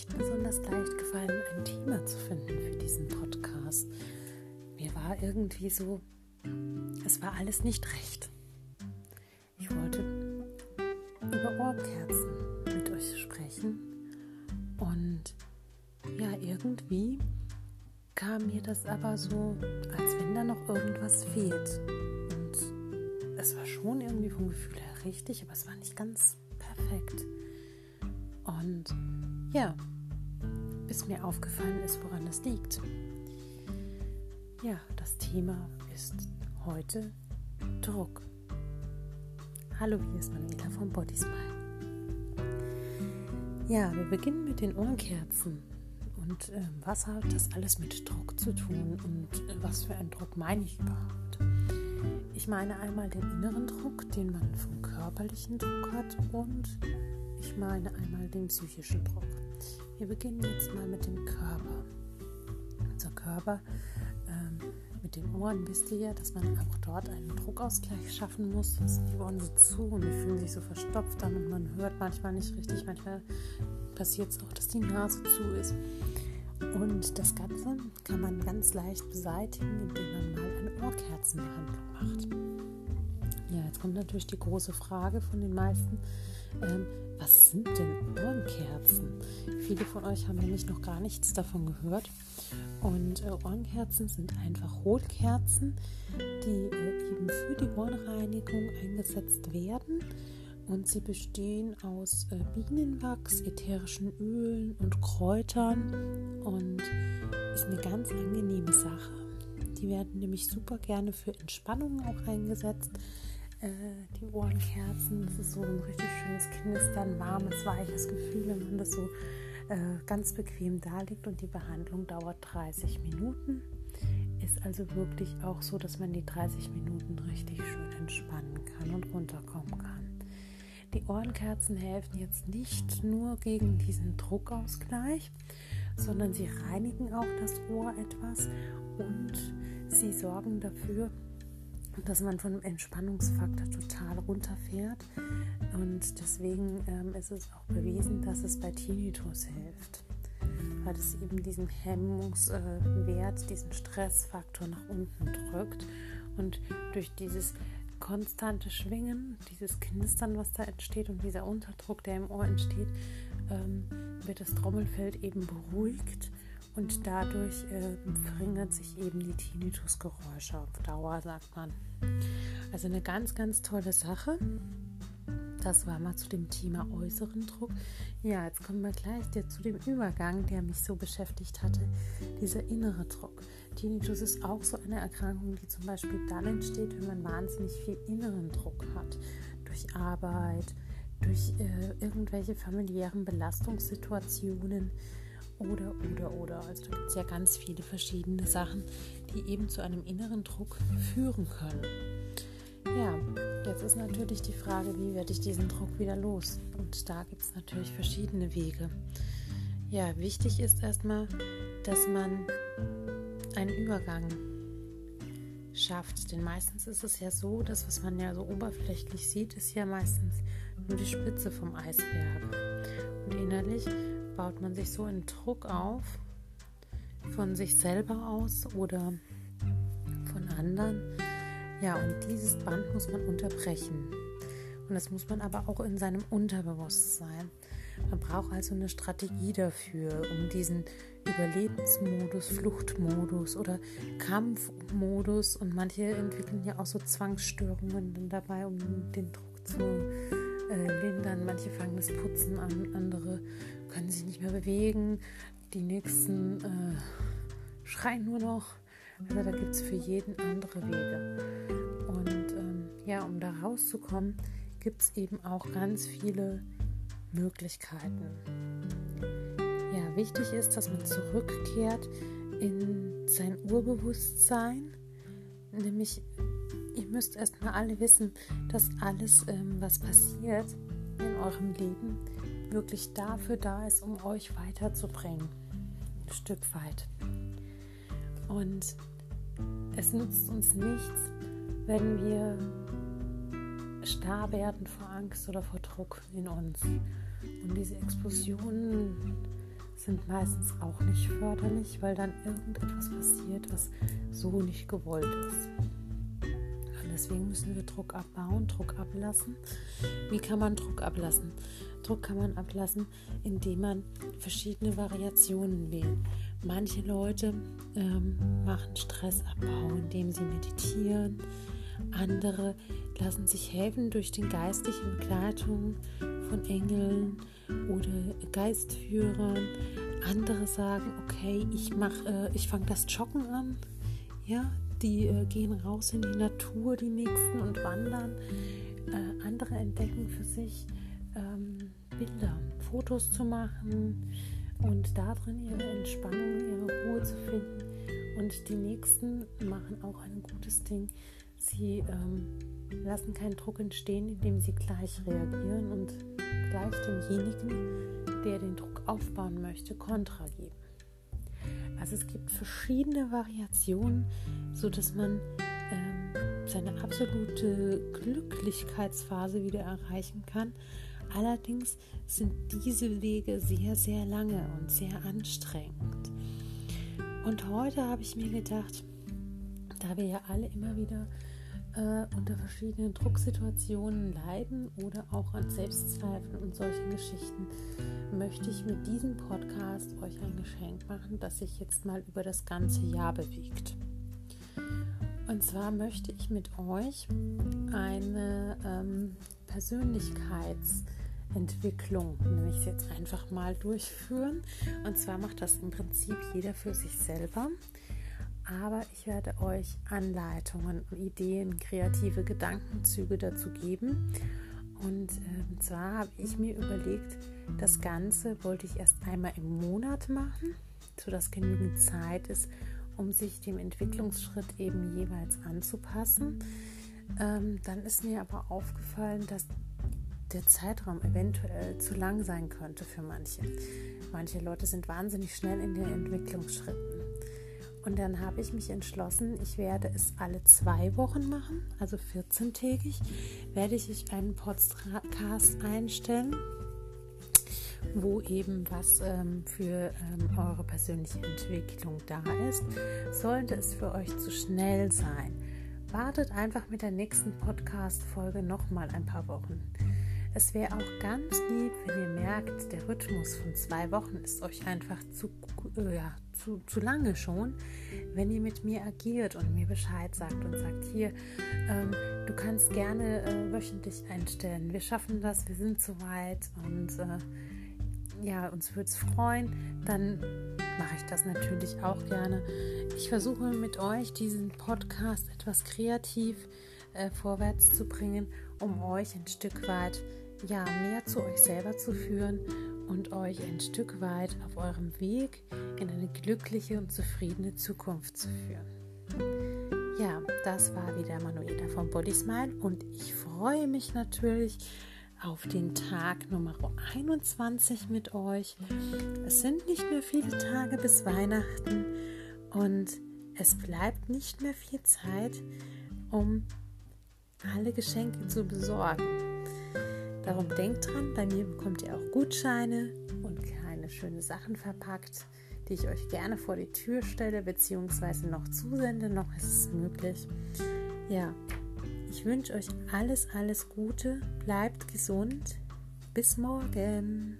nicht besonders leicht gefallen, ein Thema zu finden für diesen Podcast. Mir war irgendwie so, es war alles nicht recht. Ich wollte über Ohrkerzen mit euch sprechen und ja, irgendwie kam mir das aber so, als wenn da noch irgendwas fehlt. Und es war schon irgendwie vom Gefühl her richtig, aber es war nicht ganz perfekt. Und ja, bis mir aufgefallen ist, woran das liegt. Ja, das Thema ist heute Druck. Hallo, hier ist Manuela von Body Smile. Ja, wir beginnen mit den Ohrenkerzen. Und äh, was hat das alles mit Druck zu tun und äh, was für einen Druck meine ich überhaupt? Ich meine einmal den inneren Druck, den man vom körperlichen Druck hat und ich meine einmal den psychischen Druck. Wir beginnen jetzt mal mit dem Körper. Unser Körper, ähm, mit den Ohren wisst ihr ja, dass man auch dort einen Druckausgleich schaffen muss. Sind die Ohren so zu und die fühlen sich so verstopft an und man hört manchmal nicht richtig. Manchmal passiert es auch, dass die Nase zu ist. Und das Ganze kann man ganz leicht beseitigen, indem man mal eine Ohrkerzenbehandlung macht. Ja, jetzt kommt natürlich die große Frage von den meisten. Ähm, was sind denn Ohrenkerzen? Viele von euch haben nämlich noch gar nichts davon gehört. Und äh, Ohrenkerzen sind einfach Hohlkerzen, die äh, eben für die Ohrenreinigung eingesetzt werden. Und sie bestehen aus äh, Bienenwachs, ätherischen Ölen und Kräutern und ist eine ganz angenehme Sache. Die werden nämlich super gerne für Entspannung auch eingesetzt die Ohrenkerzen. Das ist so ein richtig schönes Knistern, warmes, weiches Gefühl, wenn man das so äh, ganz bequem da liegt. Und die Behandlung dauert 30 Minuten. Ist also wirklich auch so, dass man die 30 Minuten richtig schön entspannen kann und runterkommen kann. Die Ohrenkerzen helfen jetzt nicht nur gegen diesen Druckausgleich, sondern sie reinigen auch das Ohr etwas und sie sorgen dafür, dass man von Entspannungsfaktor total runterfährt. Und deswegen ähm, ist es auch bewiesen, dass es bei Tinnitus hilft. Weil es eben diesen Hemmungswert, diesen Stressfaktor nach unten drückt. Und durch dieses konstante Schwingen, dieses Knistern, was da entsteht und dieser Unterdruck, der im Ohr entsteht, ähm, wird das Trommelfeld eben beruhigt und dadurch äh, verringert sich eben die Tinnitusgeräusche auf Dauer, sagt man. Also eine ganz, ganz tolle Sache. Das war mal zu dem Thema äußeren Druck. Ja, jetzt kommen wir gleich zu dem Übergang, der mich so beschäftigt hatte, dieser innere Druck. Tinnitus ist auch so eine Erkrankung, die zum Beispiel dann entsteht, wenn man wahnsinnig viel inneren Druck hat. Durch Arbeit, durch äh, irgendwelche familiären Belastungssituationen, oder, oder, oder. Also da gibt es ja ganz viele verschiedene Sachen, die eben zu einem inneren Druck führen können. Ja, jetzt ist natürlich die Frage, wie werde ich diesen Druck wieder los? Und da gibt es natürlich verschiedene Wege. Ja, wichtig ist erstmal, dass man einen Übergang schafft. Denn meistens ist es ja so, dass was man ja so oberflächlich sieht, ist ja meistens nur die Spitze vom Eisberg. Und innerlich baut man sich so einen Druck auf von sich selber aus oder von anderen. Ja, und dieses Band muss man unterbrechen. Und das muss man aber auch in seinem Unterbewusstsein. Man braucht also eine Strategie dafür, um diesen Überlebensmodus, Fluchtmodus oder Kampfmodus und manche entwickeln ja auch so Zwangsstörungen dabei, um den Druck zu äh, lindern. Manche fangen das Putzen an, andere können sich nicht mehr bewegen. Die nächsten äh, schreien nur noch. Also da gibt es für jeden andere Wege. Und ähm, ja, um da rauszukommen, gibt es eben auch ganz viele Möglichkeiten. Ja, wichtig ist, dass man zurückkehrt in sein Urbewusstsein, nämlich müsst erstmal alle wissen, dass alles, ähm, was passiert in eurem Leben, wirklich dafür da ist, um euch weiterzubringen. Ein Stück weit. Und es nützt uns nichts, wenn wir starr werden vor Angst oder vor Druck in uns. Und diese Explosionen sind meistens auch nicht förderlich, weil dann irgendetwas passiert, was so nicht gewollt ist. Deswegen müssen wir Druck abbauen, Druck ablassen. Wie kann man Druck ablassen? Druck kann man ablassen, indem man verschiedene Variationen wählt. Manche Leute ähm, machen Stressabbau, indem sie meditieren. Andere lassen sich helfen durch den geistlichen Begleitung von Engeln oder Geistführern. Andere sagen, okay, ich äh, ich fange das Joggen an. Ja, die äh, gehen raus in die Natur, die nächsten und wandern. Äh, andere entdecken für sich ähm, Bilder, Fotos zu machen und darin ihre Entspannung, ihre Ruhe zu finden. Und die nächsten machen auch ein gutes Ding. Sie ähm, lassen keinen Druck entstehen, indem sie gleich reagieren und gleich demjenigen, der den Druck aufbauen möchte, Kontra geben. Also es gibt verschiedene Variationen, sodass man ähm, seine absolute Glücklichkeitsphase wieder erreichen kann. Allerdings sind diese Wege sehr, sehr lange und sehr anstrengend. Und heute habe ich mir gedacht, da wir ja alle immer wieder äh, unter verschiedenen Drucksituationen leiden oder auch an Selbstzweifeln und solchen Geschichten, möchte ich mit diesem Podcast euch ein Geschenk machen, das sich jetzt mal über das ganze Jahr bewegt. Und zwar möchte ich mit euch eine ähm, Persönlichkeitsentwicklung, nenne ich es jetzt einfach mal, durchführen. Und zwar macht das im Prinzip jeder für sich selber aber ich werde euch Anleitungen, Ideen, kreative Gedankenzüge dazu geben. Und äh, zwar habe ich mir überlegt, das Ganze wollte ich erst einmal im Monat machen, sodass genügend Zeit ist, um sich dem Entwicklungsschritt eben jeweils anzupassen. Ähm, dann ist mir aber aufgefallen, dass der Zeitraum eventuell zu lang sein könnte für manche. Manche Leute sind wahnsinnig schnell in den Entwicklungsschritten. Und dann habe ich mich entschlossen, ich werde es alle zwei Wochen machen, also 14-tägig, werde ich euch einen Podcast einstellen, wo eben was ähm, für ähm, eure persönliche Entwicklung da ist. Sollte es für euch zu schnell sein, wartet einfach mit der nächsten Podcast-Folge nochmal ein paar Wochen. Es wäre auch ganz lieb, wenn ihr merkt, der Rhythmus von zwei Wochen ist euch einfach zu, äh, ja, zu, zu lange schon, wenn ihr mit mir agiert und mir Bescheid sagt und sagt, hier, ähm, du kannst gerne äh, wöchentlich einstellen. Wir schaffen das, wir sind soweit und äh, ja, uns würde es freuen, dann mache ich das natürlich auch gerne. Ich versuche mit euch diesen Podcast etwas kreativ äh, vorwärts zu bringen, um euch ein Stück weit ja, mehr zu euch selber zu führen und euch ein Stück weit auf eurem Weg in eine glückliche und zufriedene Zukunft zu führen. Ja, das war wieder Manuela von Body Smile und ich freue mich natürlich auf den Tag Nummer 21 mit euch. Es sind nicht mehr viele Tage bis Weihnachten und es bleibt nicht mehr viel Zeit, um alle Geschenke zu besorgen. Darum denkt dran, bei mir bekommt ihr auch Gutscheine und kleine schöne Sachen verpackt, die ich euch gerne vor die Tür stelle bzw. noch zusende. Noch ist es möglich. Ja, ich wünsche euch alles, alles Gute. Bleibt gesund. Bis morgen.